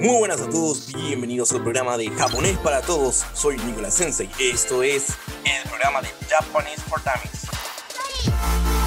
Muy buenas a todos, bienvenidos al programa de Japonés para Todos. Soy Nicolás Sensei. Esto es el programa de Japanese for Dummies.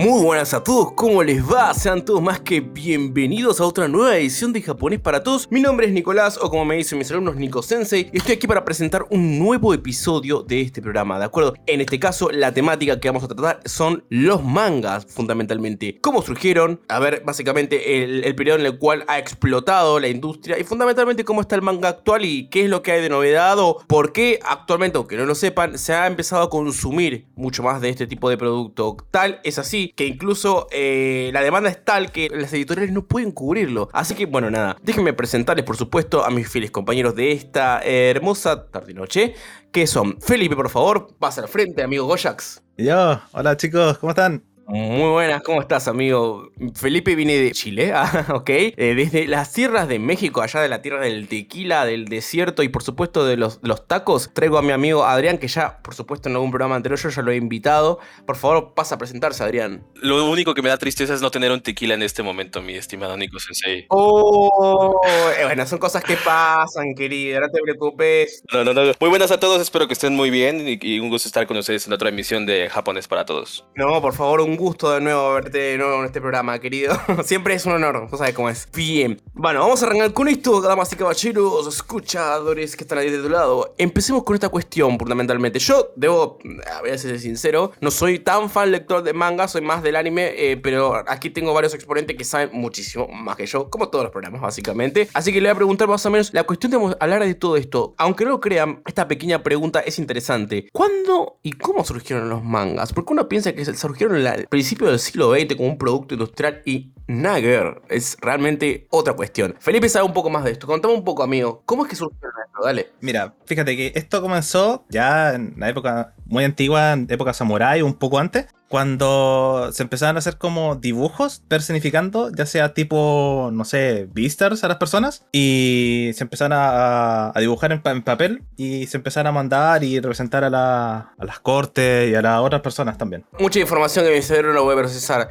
Muy buenas a todos, ¿cómo les va? Sean todos más que bienvenidos a otra nueva edición de Japonés para Todos. Mi nombre es Nicolás, o como me dicen mis alumnos, Nico Sensei, y estoy aquí para presentar un nuevo episodio de este programa, ¿de acuerdo? En este caso, la temática que vamos a tratar son los mangas, fundamentalmente. ¿Cómo surgieron? A ver, básicamente, el, el periodo en el cual ha explotado la industria, y fundamentalmente cómo está el manga actual y qué es lo que hay de novedad, o por qué actualmente, aunque no lo sepan, se ha empezado a consumir mucho más de este tipo de producto. Tal es así que incluso eh, la demanda es tal que las editoriales no pueden cubrirlo. Así que bueno, nada, déjenme presentarles por supuesto a mis fieles compañeros de esta hermosa tarde-noche, que son Felipe, por favor, pasa al frente, amigo Goyax. Yo, hola chicos, ¿cómo están? Muy buenas, ¿cómo estás, amigo? Felipe viene de Chile, ah, ok. Eh, desde las tierras de México, allá de la tierra del tequila, del desierto y por supuesto de los, los tacos, traigo a mi amigo Adrián, que ya, por supuesto, en algún programa anterior yo ya lo he invitado. Por favor, pasa a presentarse, Adrián. Lo único que me da tristeza es no tener un tequila en este momento, mi estimado Nico Sensei. Oh, eh, bueno, son cosas que pasan, querido, no te preocupes. No, no, no. Muy buenas a todos, espero que estén muy bien y, y un gusto estar con ustedes en otra emisión de Japonés para Todos. No, por favor, un gusto de nuevo verte de nuevo en este programa, querido. Siempre es un honor, vos sabés cómo es. Bien. Bueno, vamos a arrancar con esto, damas y caballeros, escuchadores que están ahí de tu lado. Empecemos con esta cuestión, fundamentalmente. Yo debo, voy a ser sincero, no soy tan fan lector de manga, soy más del anime, eh, pero aquí tengo varios exponentes que saben muchísimo más que yo, como todos los programas, básicamente. Así que le voy a preguntar más o menos la cuestión de hablar de todo esto. Aunque no lo crean, esta pequeña pregunta es interesante. ¿Cuándo y cómo surgieron los mangas? Porque uno piensa que surgieron al principio del siglo XX como un producto industrial y Nagger es realmente otra cuestión. Felipe sabe un poco más de esto. Contame un poco, amigo. ¿Cómo es que surgió esto? Dale. Mira, fíjate que esto comenzó ya en la época muy antigua, en época samurai, un poco antes, cuando se empezaron a hacer como dibujos personificando, ya sea tipo, no sé, beasters a las personas, y se empezaron a, a dibujar en, pa en, papel y se empezaron a mandar y representar a, la, a, las cortes y a las otras personas también. Mucha información que mi cerebro no voy a procesar.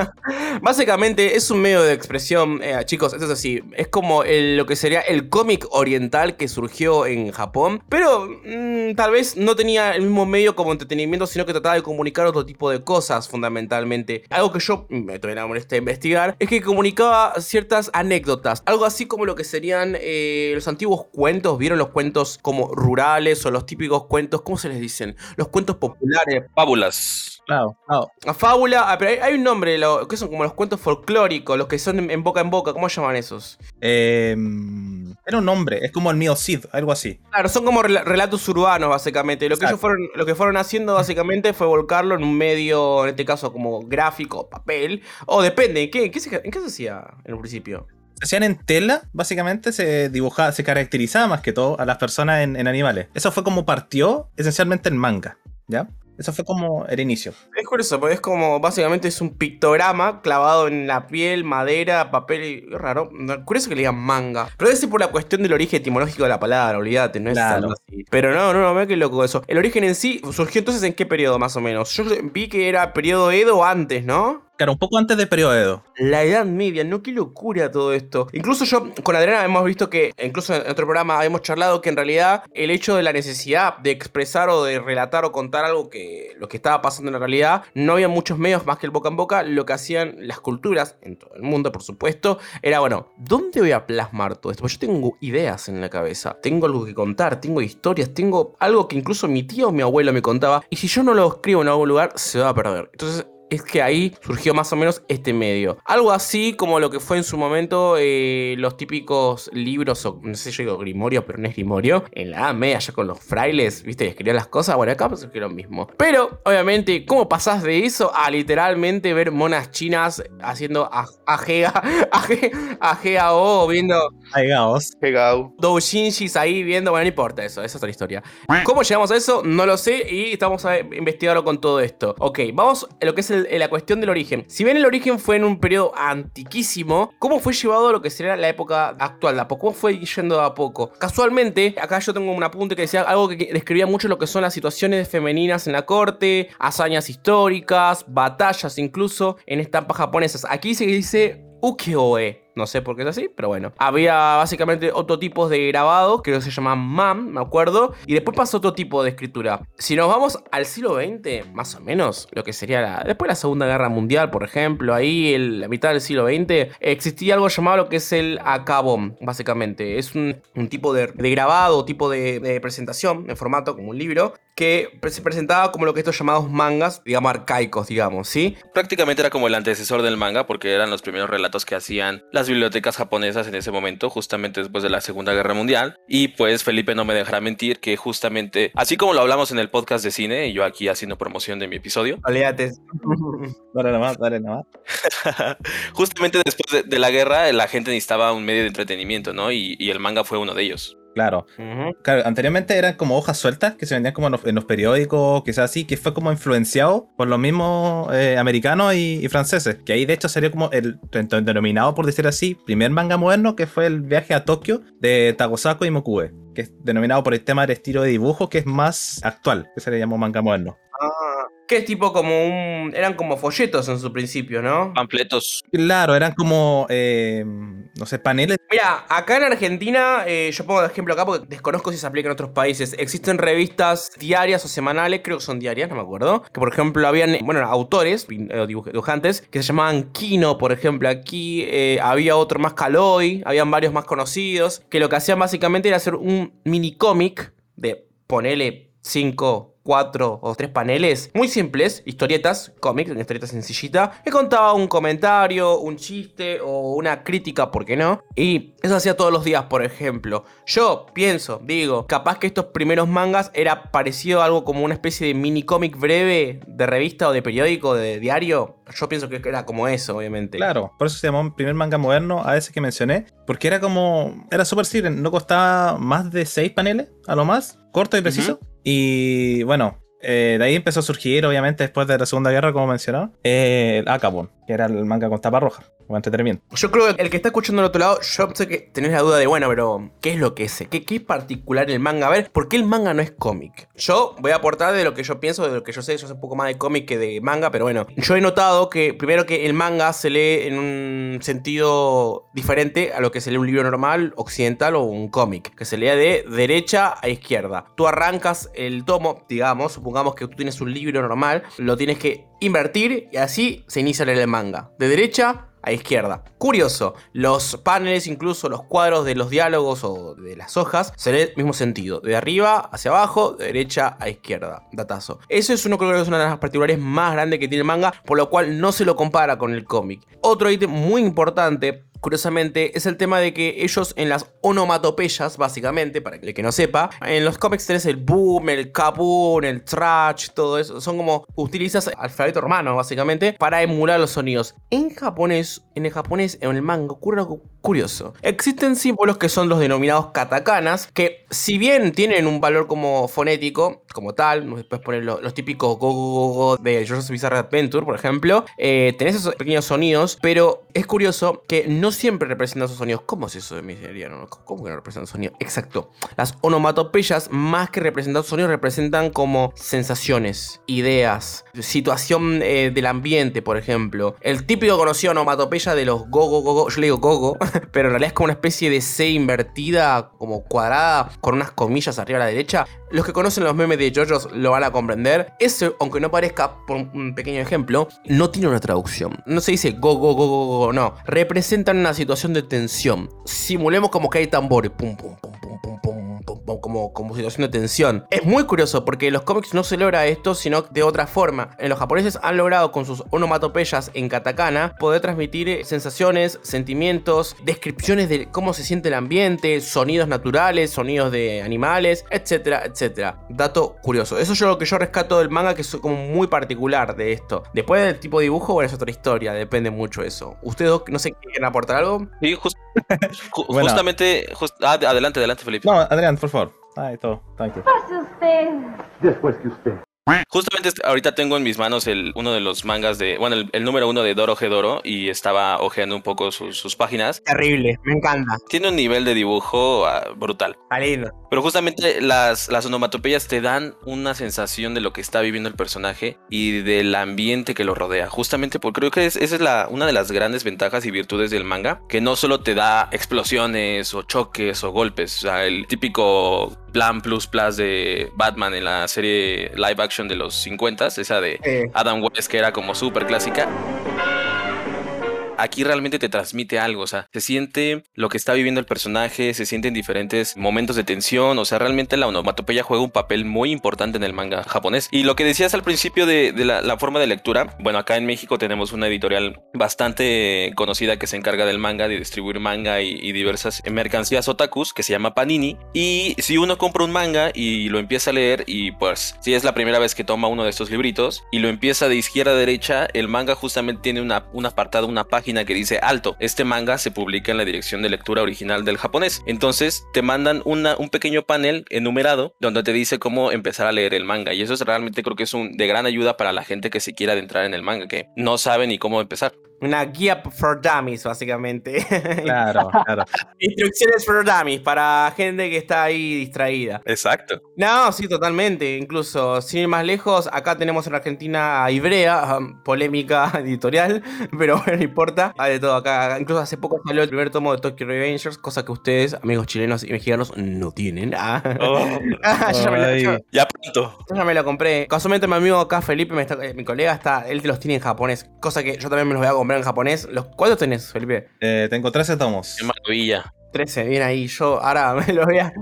Básicamente es un medio de expresión, eh, chicos, esto es así, es como el, lo que sería el cómic oriental que surgió en Japón, pero mmm, tal vez no tenía el mismo medio como entretenimiento, sino que trataba de comunicar otro tipo de cosas fundamentalmente. Algo que yo me tomé la molestia de investigar es que comunicaba ciertas anécdotas, algo así como lo que serían eh, los antiguos cuentos, ¿vieron los cuentos como rurales o los típicos cuentos, ¿cómo se les dicen? Los cuentos populares. Fábulas. Claro, claro. A fábula, ah, pero hay, hay, un nombre, lo, que son como los cuentos folclóricos, los que son en, boca en boca, ¿cómo llaman esos? Eh, era un nombre, es como el mío Cid, algo así. Claro, son como rel relatos urbanos, básicamente. Lo que, ellos fueron, lo que fueron haciendo, básicamente, fue volcarlo en un medio, en este caso, como gráfico, papel. O depende, ¿qué, qué se, ¿en qué se hacía en un principio? se hacían en tela, básicamente se dibujaba, se caracterizaba más que todo a las personas en, en animales. Eso fue como partió esencialmente el manga, ¿ya? Eso fue como el inicio. Es curioso, porque es como, básicamente es un pictograma clavado en la piel, madera, papel, y raro. Curioso que le digan manga. Pero debe ser por la cuestión del origen etimológico de la palabra, olvídate, no es Claro. algo así. Pero no, no, no, veo que loco eso. El origen en sí surgió entonces en qué periodo más o menos. Yo vi que era periodo Edo antes, ¿no? Claro, un poco antes del periodo Edo. La Edad Media, no, qué locura todo esto. Incluso yo con Adriana hemos visto que, incluso en otro programa habíamos charlado que en realidad el hecho de la necesidad de expresar o de relatar o contar algo que lo que estaba pasando en la realidad, no había muchos medios más que el boca en boca. Lo que hacían las culturas, en todo el mundo por supuesto, era bueno, ¿dónde voy a plasmar todo esto? Porque yo tengo ideas en la cabeza, tengo algo que contar, tengo historias, tengo algo que incluso mi tío o mi abuelo me contaba. Y si yo no lo escribo en algún lugar, se va a perder. Entonces es que ahí surgió más o menos este medio. Algo así como lo que fue en su momento eh, los típicos libros, o no sé, yo digo grimorio, pero no es grimorio, en la Edad Media, ya con los frailes, viste, y escribían las cosas. Bueno, acá surgió lo mismo. Pero, obviamente, ¿cómo pasás de eso a literalmente ver monas chinas haciendo ajea, ajea o viendo Aigaos. Pegado. doujinshis ahí viendo? Bueno, no importa eso, esa es otra historia. ¿Cómo llegamos a eso? No lo sé y estamos a investigarlo con todo esto. Ok, vamos a lo que es el el- la cuestión del origen. Si bien el origen fue en un periodo antiquísimo, ¿cómo fue llevado a lo que sería la época actual? ¿De a poco? ¿Cómo fue yendo a poco? Casualmente, acá yo tengo un apunte que decía algo que describía mucho lo que son las situaciones femeninas en la corte, hazañas históricas, batallas incluso en estampas japonesas. Aquí se dice ukiyo-e. No sé por qué es así, pero bueno. Había básicamente otro tipo de grabado, creo que se llama MAM, me acuerdo. Y después pasó otro tipo de escritura. Si nos vamos al siglo XX, más o menos, lo que sería la, después de la Segunda Guerra Mundial, por ejemplo, ahí en la mitad del siglo XX, existía algo llamado lo que es el akabon, básicamente. Es un, un tipo de, de grabado, tipo de, de presentación en formato como un libro, que se presentaba como lo que estos llamados mangas, digamos, arcaicos, digamos, ¿sí? Prácticamente era como el antecesor del manga porque eran los primeros relatos que hacían las bibliotecas japonesas en ese momento, justamente después de la Segunda Guerra Mundial. Y pues Felipe no me dejará mentir que justamente, así como lo hablamos en el podcast de cine, y yo aquí haciendo promoción de mi episodio, Oleate. Dale nomás, dale nomás. justamente después de, de la guerra la gente necesitaba un medio de entretenimiento, ¿no? Y, y el manga fue uno de ellos. Claro. Claro, anteriormente eran como hojas sueltas que se vendían como en los, en los periódicos, quizás así, que fue como influenciado por los mismos eh, americanos y, y franceses. Que ahí de hecho sería como el el denominado, por decir así, primer manga moderno, que fue el viaje a Tokio de Tagosako y Mokue, que es denominado por el tema de estilo de dibujo que es más actual, que se le llamó manga moderno. Ah, que es tipo como un. Eran como folletos en su principio, ¿no? Panfletos. Claro, eran como, eh, no sé, paneles. Mira, acá en Argentina, eh, yo pongo de ejemplo acá porque desconozco si se aplica en otros países. Existen revistas diarias o semanales, creo que son diarias, no me acuerdo. Que por ejemplo habían, bueno, autores, eh, dibuj- dibujantes, que se llamaban Kino, por ejemplo. Aquí eh, había otro más Caloi, habían varios más conocidos, que lo que hacían básicamente era hacer un mini cómic de ponele 5, 4 o 3 paneles muy simples, historietas, cómics, una historieta sencillita, que contaba un comentario, un chiste o una crítica, ¿por qué no? Y eso hacía todos los días, por ejemplo. Yo pienso, digo, capaz que estos primeros mangas era parecido a algo como una especie de mini cómic breve de revista o de periódico, de diario. Yo pienso que era como eso, obviamente. Claro, por eso se llamó primer manga moderno a ese que mencioné, porque era como, era súper simple, no costaba más de 6 paneles, a lo más, corto y preciso. Y bueno, eh, de ahí empezó a surgir, obviamente, después de la Segunda Guerra, como mencionaba, eh, el Akabon, que era el manga con tapa roja, entretenimiento. Yo creo que el que está escuchando al otro lado, yo sé que tenés la duda de, bueno, pero ¿qué es lo que es? ¿Qué, qué es particular el manga? A ver, ¿por qué el manga no es cómic? Yo voy a aportar de lo que yo pienso, de lo que yo sé. Yo sé un poco más de cómic que de manga, pero bueno. Yo he notado que, primero, que el manga se lee en un sentido diferente a lo que se lee un libro normal, occidental o un cómic, que se lee de derecha a izquierda. Tú arrancas el tomo, digamos, supongamos que tú tienes un libro normal, lo tienes que invertir y así se inicia a leer el manga. De derecha a izquierda. Curioso, los paneles, incluso los cuadros de los diálogos o de las hojas, se lee el mismo sentido. De arriba hacia abajo, de derecha a izquierda. Datazo. Eso es uno creo que es una de las particulares más grandes que tiene el manga, por lo cual no se lo compara con el cómic. Otro ítem muy importante Curiosamente, es el tema de que ellos en las onomatopeyas, básicamente, para el que no sepa, en los cómics tenés el boom, el kaboom, el trash, todo eso. Son como utilizas alfabeto romano, básicamente, para emular los sonidos. En japonés, en el japonés, en el manga, ocurre algo curioso. Existen símbolos que son los denominados katakanas, que si bien tienen un valor como fonético, como tal, después poner los, típicos go, go, go, de Jojo's Bizarre Adventure, por ejemplo, eh, tenés esos pequeños sonidos, pero es curioso que no siempre representan esos sonidos. ¿Cómo es eso de miseriano? ¿Cómo que no representan sonidos? Exacto. Las onomatopeyas, más que representar sonidos, representan como sensaciones, ideas, situación eh, del ambiente, por ejemplo. El típico conocido onomatopeya de los go, go, go, go, yo le digo gogo, pero en realidad es como una especie de C invertida, como cuadrada, con unas comillas arriba a la derecha. Los que conocen los memes de JoJo's lo van a comprender. Ese, aunque no parezca, por un pequeño ejemplo, no tiene una traducción. No se dice go, go, go, go, go, no. Representan una situación de tensión. Simulemos como que hay tambores. Pum, pum, pum, pum, pum, pum, como, como situación de tensión. Es muy curioso porque en los cómics no se logra esto, sino de otra forma. En los japoneses han logrado con sus onomatopeyas en katakana poder transmitir eh, sensaciones, sentimientos, descripciones de cómo se siente el ambiente, sonidos naturales, sonidos de animales, etcétera, etcétera. Dato curioso. Eso es lo que yo rescato del manga que es como muy particular de esto. Después del tipo de dibujo, bueno, es otra historia, depende mucho eso. ¿Ustedes no sé quieren aportar algo? Y jus- ju- Bueno. justamente, jus- ah, adelante, adelante, Felipe. No, Adrián, por favor. Ay, todo, tranquilo. Pase usted. Después que usted. Justamente este- ahorita tengo en mis manos el, uno de los mangas de, bueno, el, el número uno de Doro Gedoro y estaba ojeando un poco sus, sus páginas. Terrible, me encanta. Tiene un nivel de dibujo ah, brutal. Lindo. Pero justamente las, las onomatopeyas te dan una sensación de lo que está viviendo el personaje y del ambiente que lo rodea. Justamente porque creo que es- esa es la, una de las grandes ventajas y virtudes del manga, que no solo te da explosiones o choques o golpes, o sea, el típico plan plus plus de Batman en la serie live action de los 50, esa de Adam West que era como súper clásica. Aquí realmente te transmite algo, o sea, se siente lo que está viviendo el personaje, se sienten diferentes momentos de tensión, o sea, realmente la onomatopeya juega un papel muy importante en el manga japonés. Y lo que decías al principio de, la, forma de lectura, bueno, acá en México tenemos una editorial bastante conocida que se encarga del manga, de distribuir manga y, diversas mercancías otakus, que se llama Panini. Y si uno compra un manga y lo empieza a leer, y pues si es la primera vez que toma uno de estos libritos y lo empieza de izquierda a derecha, el manga justamente tiene una, un apartado, una que dice alto. Este manga se publica en la dirección de lectura original del japonés. Entonces te mandan una, un pequeño panel enumerado donde te dice cómo empezar a leer el manga. Y eso es realmente creo que es un, de gran ayuda para la gente que se quiera adentrar en el manga, que no sabe ni cómo empezar. Una guía for dummies, básicamente. Claro, claro. Instrucciones for dummies para gente que está ahí distraída. Exacto. No, sí, totalmente. Incluso, sin ir más lejos, acá tenemos en Argentina a Ibrea, um, polémica editorial, pero bueno, no importa. Hay de todo acá. Incluso hace poco salió el primer tomo de Tokyo Revengers, cosa que ustedes, amigos chilenos y mexicanos, no tienen. Ah. Ah, yo, ya me lo, yo- ya pronto. ya me lo compré. Casualmente mi amigo acá, Felipe, me está- eh, mi colega, está, él los tiene en japonés, cosa que yo también me los voy a comprar en japonés. Los, ¿Cuántos tenés, Felipe? Eh, tengo 13 tomos. Qué maravilla. 13, bien ahí. Yo ahora me los voy a...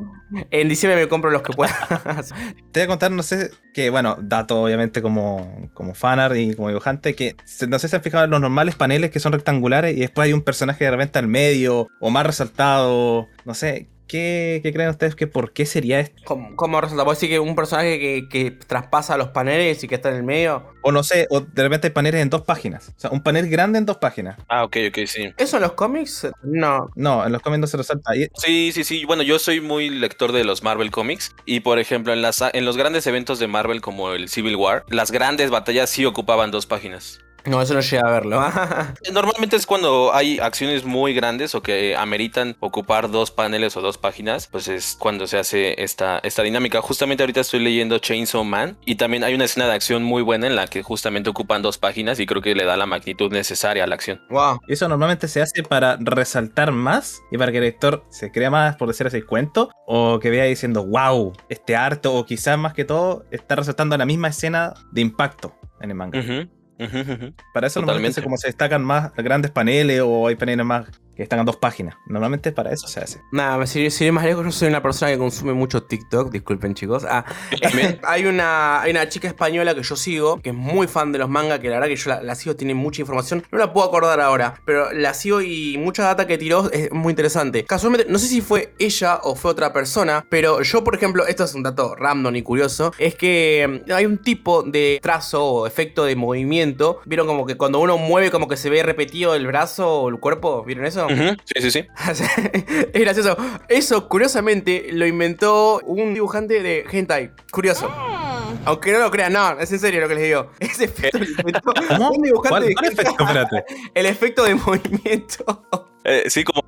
En diciembre me compro los que pueda. Te voy a contar, no sé, que bueno, dato obviamente como, como fanart y como dibujante, que no sé si se han fijado en los normales paneles que son rectangulares y después hay un personaje de repente al medio o más resaltado, no sé, ¿qué, qué creen ustedes que por qué sería esto? ¿Cómo, cómo resulta? ¿Vos decís que un personaje que, que traspasa los paneles y que está en el medio? O no sé, o de repente hay paneles en dos páginas, o sea, un panel grande en dos páginas. Ah, ok, ok, sí. ¿Eso en los cómics? No. No, en los cómics no se resalta. Y- Sí, sí, sí. Bueno, yo soy muy lector de los Marvel Comics y, por ejemplo, en, las, en los grandes eventos de Marvel como el Civil War, las grandes batallas sí ocupaban dos páginas. No, eso no llega a verlo. Normalmente es cuando hay acciones muy grandes o que ameritan ocupar dos paneles o dos páginas, pues es cuando se hace esta, esta dinámica. Justamente ahorita estoy leyendo Chainsaw Man y también hay una escena de acción muy buena en la que justamente ocupan dos páginas y creo que le da la magnitud necesaria a la acción. wow. y eso normalmente se hace para resaltar más y para que el lector se crea más, por decir así, el cuento, o que vea diciendo, wow, este arte, o quizás más que todo, está resaltando la misma escena de impacto en el manga. Para eso Totalmente. como se destacan más grandes paneles o hay paneles más que destacan dos páginas. Normalmente para eso se hace. Nada, si, si más lejos, yo soy una persona que consume mucho TikTok, disculpen chicos. Ah, también. hay, una, hay una chica española que yo sigo, que es muy fan de los mangas, que la verdad que yo la, la sigo, tiene mucha información. No la puedo acordar ahora, pero la sigo y mucha data que tiró es muy interesante. Casualmente, no sé si fue ella o fue otra persona, pero yo, por ejemplo, esto es un dato random y curioso, es que mm, hay un tipo de trazo o efecto de movimiento. ¿Vieron como que cuando uno mueve como que se ve repetido el brazo o el cuerpo? ¿Vieron eso? Sí, sí, sí. es gracioso. Eso, curiosamente, lo inventó un dibujante de hentai. Curioso. Aunque no lo crean, no, es en serio lo que les digo. Ese efecto lo inventó un dibujante ¿Cuál, de cuál hentai. efecto? Espérate. El efecto de movimiento. Eh, sí, como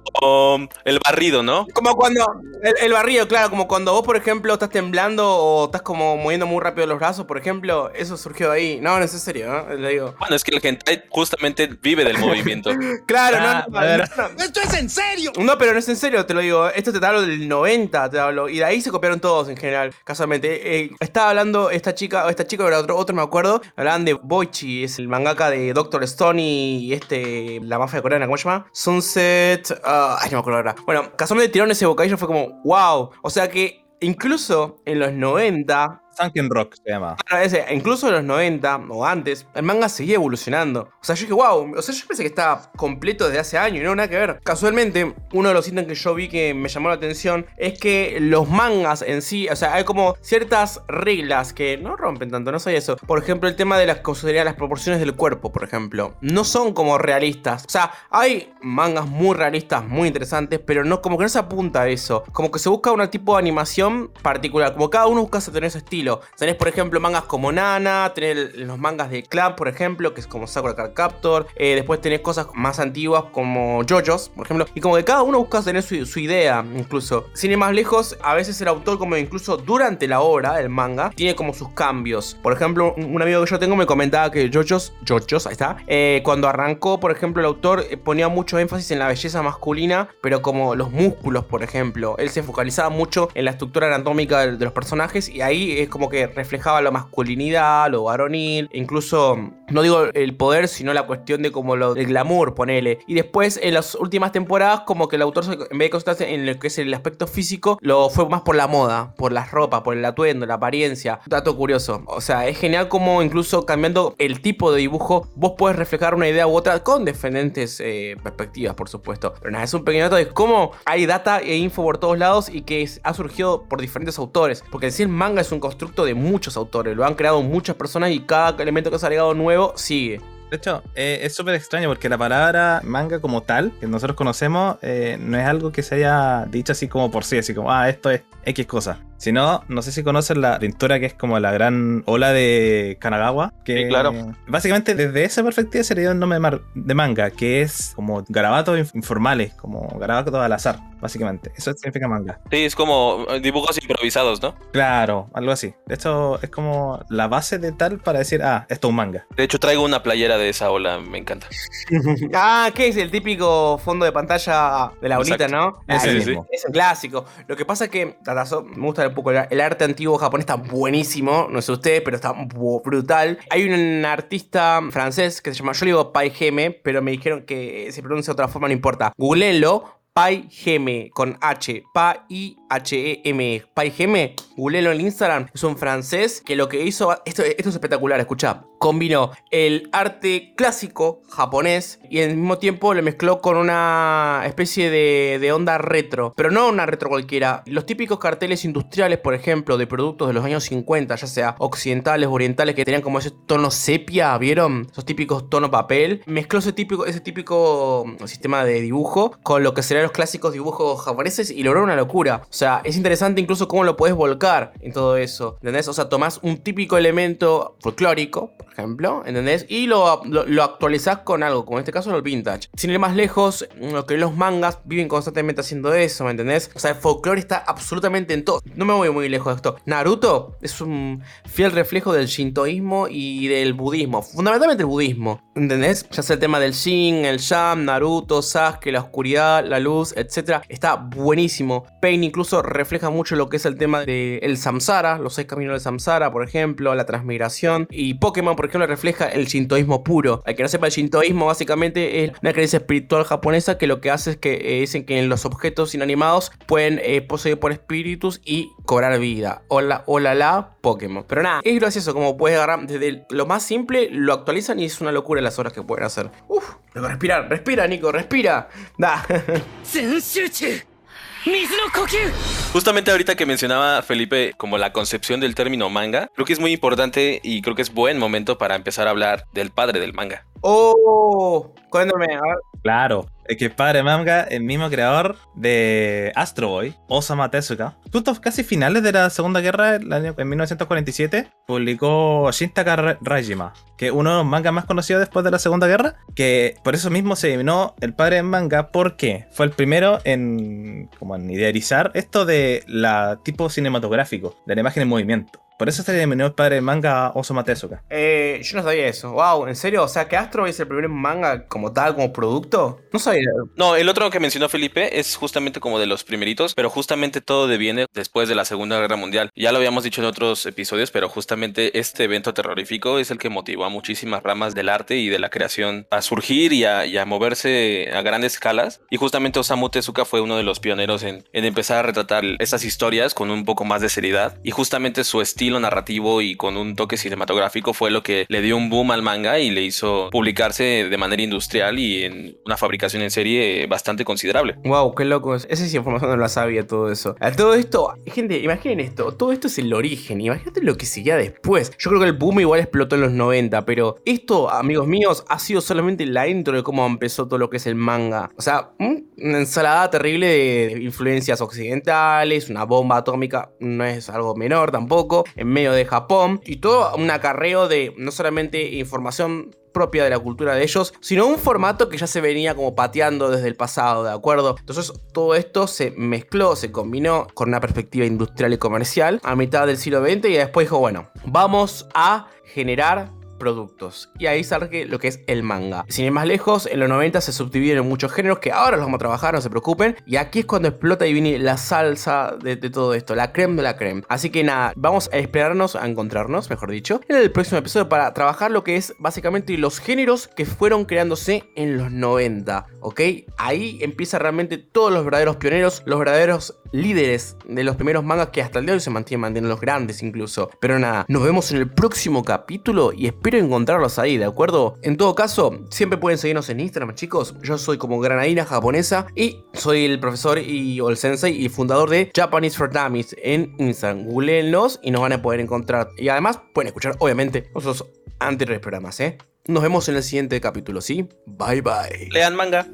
el barrido, ¿no? Como cuando. El, el barrido, claro, como cuando vos, por ejemplo, estás temblando o estás como moviendo muy rápido los brazos, por ejemplo. Eso surgió de ahí. No, no es en serio, ¿no? Le digo. Bueno, es que el hentai justamente vive del movimiento. Claro, Ah, no, no, ver. no, no. ¡Esto es en serio! No, pero no es en serio, te lo digo. Esto te hablo del 90, te hablo. Y de ahí se copiaron todos en general, casualmente. Eh, estaba hablando esta chica, o esta chica era otro, otro me acuerdo. Hablaban de Boichi, es el mangaka de Doctor Stone y este, la mafia coreana, ¿cómo se llama? Sunset. Ah, ay, no me acuerdo ahora. Bueno, casualmente tiraron ese bocadillo, fue como, wow. O sea que incluso en los 90, Sunken Rock se llama. Claro, ese, incluso en los 90 o antes, el manga seguía evolucionando. O sea, yo dije, wow, o sea, yo pensé que estaba completo desde hace años y no, nada que ver. Casualmente, uno de los ítems que yo vi que me llamó la atención es que los mangas en sí, o sea, hay como ciertas reglas que no rompen tanto, no soy eso. Por ejemplo, el tema de las consideradas las proporciones del cuerpo, por ejemplo, no son como realistas. O sea, hay mangas muy realistas, muy interesantes, pero no, como que no se apunta a eso. Como que se busca un tipo de animación particular, como cada uno busca tener ese estilo. Tenés, por ejemplo, mangas como Nana, tenés los mangas de Clan, por ejemplo, que es como Sakura Card Captor. Eh, después tenés cosas más antiguas como JoJo's, por ejemplo. Y como que cada uno busca tener su, idea, incluso. Sin ir más lejos, a veces el autor, como incluso durante la obra, el manga, tiene como sus cambios. Por ejemplo, un amigo que yo tengo me comentaba que JoJo's, JoJo's, ahí está, eh, cuando arrancó, por ejemplo, el autor eh, ponía mucho énfasis en la belleza masculina, pero como los músculos, por ejemplo. Él se focalizaba mucho en la estructura anatómica de, los personajes y ahí es como que reflejaba la masculinidad, lo varonil, incluso, no digo el poder, sino la cuestión de como lo, el glamour, ponele. Y después, en las últimas temporadas, como que el autor, en vez de concentrarse en lo que es el aspecto físico, lo fue más por la moda, por las ropas, por el atuendo, la apariencia. Dato curioso. O sea, es genial como incluso cambiando el tipo de dibujo, vos puedes reflejar una idea u otra con diferentes eh, perspectivas, por supuesto. Pero nada, es un pequeño dato de cómo hay data e info por todos lados y que ha surgido por diferentes autores. Porque sí el manga es un constructo de muchos autores, lo han creado muchas personas y cada elemento que ha salido nuevo sigue. De hecho, eh, es súper extraño porque la palabra manga como tal, que nosotros conocemos, eh, no es algo que se haya dicho así como por sí, así como, ah, esto es X cosa. Si no, no sé si conocen la pintura que es como la gran ola de Kanagawa. Que sí, claro. Básicamente, desde esa perspectiva se le dio el nombre de manga, que es como garabatos informales, como garabatos al azar, básicamente. Eso significa manga. Sí, es como dibujos improvisados, ¿no? Claro, algo así. De hecho, es como la base de tal para decir, ah, esto es un manga. De hecho, traigo una playera de esa ola, me encanta. ah, ¿qué es? El típico fondo de pantalla de la bolita, ¿no? Ese sí, Es un clásico. Lo que pasa es que, Tatazo, me gusta un poco el, arte antiguo japonés, está buenísimo. No sé usted, pero está brutal. Hay un artista francés que se llama, yo le digo Pai Geme, pero me dijeron que se pronuncia de otra forma, no importa. Googleenlo. Pai Geme con H, P-I-H-E-M, Pai Geme, googleelo en Instagram, es un francés que lo que hizo, esto, es espectacular, escucha, combinó el arte clásico japonés y al mismo tiempo lo mezcló con una especie de, onda retro, pero no una retro cualquiera. Los típicos carteles industriales, por ejemplo, de productos de los años 50, ya sea occidentales o orientales, que tenían como ese tono sepia, ¿vieron? Esos típicos tono papel. Mezcló ese típico, ese típico sistema de dibujo con lo que serían los clásicos dibujos japoneses y logró una locura. O sea, es interesante incluso cómo lo puedes volcar en todo eso. ¿Entendés? O sea, tomás un típico elemento folclórico, por ejemplo, ¿entendés? Y lo, lo, actualizás con algo, como en este caso el vintage. Sin ir más lejos, lo que los mangas viven constantemente haciendo eso, ¿me entendés? O sea, el folclore está absolutamente en todo. No me voy muy lejos de esto. Naruto es un fiel reflejo del shintoísmo y del budismo. Fundamentalmente el budismo, ¿entendés? Ya sea el tema del Shin, el Sham, Naruto, Sasuke, la oscuridad, la luz, etc. Está buenísimo. Pain incluso refleja mucho lo que es el tema del el samsara, los seis caminos del samsara, por ejemplo, la transmigración. Y Pokémon, por ejemplo, refleja el shintoísmo puro. Al que no sepa, el shintoísmo básicamente es una creencia espiritual japonesa que lo que hace es que eh, dicen que en los objetos inanimados pueden eh, poseer por espíritus y cobrar vida. Hola, hola, la Pokémon. Pero nada, es gracioso como puedes agarrar desde lo más simple, lo actualizan y es una locura las horas que pueden hacer. Uf, respirar, respira, Nico, respira. Da. Justamente ahorita que mencionaba Felipe como la concepción del término manga, creo que es muy importante y creo que es buen momento para empezar a hablar del padre del manga. Oh, cuéntame, a que padre manga, el mismo creador de Astro Boy, Osama Tezuka, justo casi finales de la Segunda Guerra, en 1947, publicó Shintaka Rajima, que es uno de los mangas más conocidos después de la Segunda Guerra, que por eso mismo se denominó el padre manga, porque fue el primero en, como en idealizar esto de la tipo cinematográfico, de la imagen en movimiento. Por eso le denominó el padre del manga Osama Tezuka. Eh, yo no sabía eso. Wow, ¿en serio? O sea, que Astro es el primer manga como tal, como producto. No sabía. No, el otro que mencionó Felipe es justamente como de los primeritos, pero justamente todo deviene después de la Segunda Guerra Mundial. Ya lo habíamos dicho en otros episodios, pero justamente este evento terrorífico es el que motivó a muchísimas ramas del arte y de la creación a surgir y a, moverse a grandes escalas. Y justamente Osamu Tezuka fue uno de los pioneros en, en empezar a retratar estas historias con un poco más de seriedad. Y justamente su estilo narrativo y con un toque cinematográfico fue lo que le dio un boom al manga y le hizo publicarse de manera industrial y en una fabricación en serie bastante considerable. Wow, qué loco. Esa es información no la sabía todo eso. Todo esto, gente, imaginen esto. Todo esto es el origen. Imagínate lo que seguía después. Yo creo que el boom igual explotó en los 90, pero esto, amigos míos, ha sido solamente la intro de cómo empezó todo lo que es el manga. O sea, una ensalada terrible de influencias occidentales, una bomba atómica, no es algo menor tampoco en medio de Japón y todo un acarreo de no solamente información propia de la cultura de ellos, sino un formato que ya se venía como pateando desde el pasado, ¿de acuerdo? Entonces todo esto se mezcló, se combinó con una perspectiva industrial y comercial a mitad del siglo XX y después dijo, bueno, vamos a generar productos. Y ahí sale lo que es el manga. Sin ir más lejos, en los 90 se subdividen en muchos géneros que ahora los vamos a trabajar, no se preocupen. Y aquí es cuando explota y viene la salsa de, todo esto, la creme de la creme. Así que nada, vamos a esperarnos a encontrarnos, mejor dicho, en el próximo episodio para trabajar lo que es básicamente los géneros que fueron creándose en los 90. ¿Ok? Ahí empieza realmente todos los verdaderos pioneros, los verdaderos líderes de los primeros mangas que hasta el día de hoy se mantienen, mantienen los grandes incluso. Pero nada, nos vemos en el próximo capítulo y espero espero encontrarlos ahí, ¿de acuerdo? En todo caso, siempre pueden seguirnos en Instagram, chicos. Yo soy como Granadina Japonesa y soy el profesor y o el sensei y fundador de Japanese for Dummies en Instagram. Googleenlos y nos van a poder encontrar. Y además pueden escuchar, obviamente, nuestros anteriores programas, ¿eh? Nos vemos en el siguiente capítulo, ¿sí? Bye bye. Lean manga.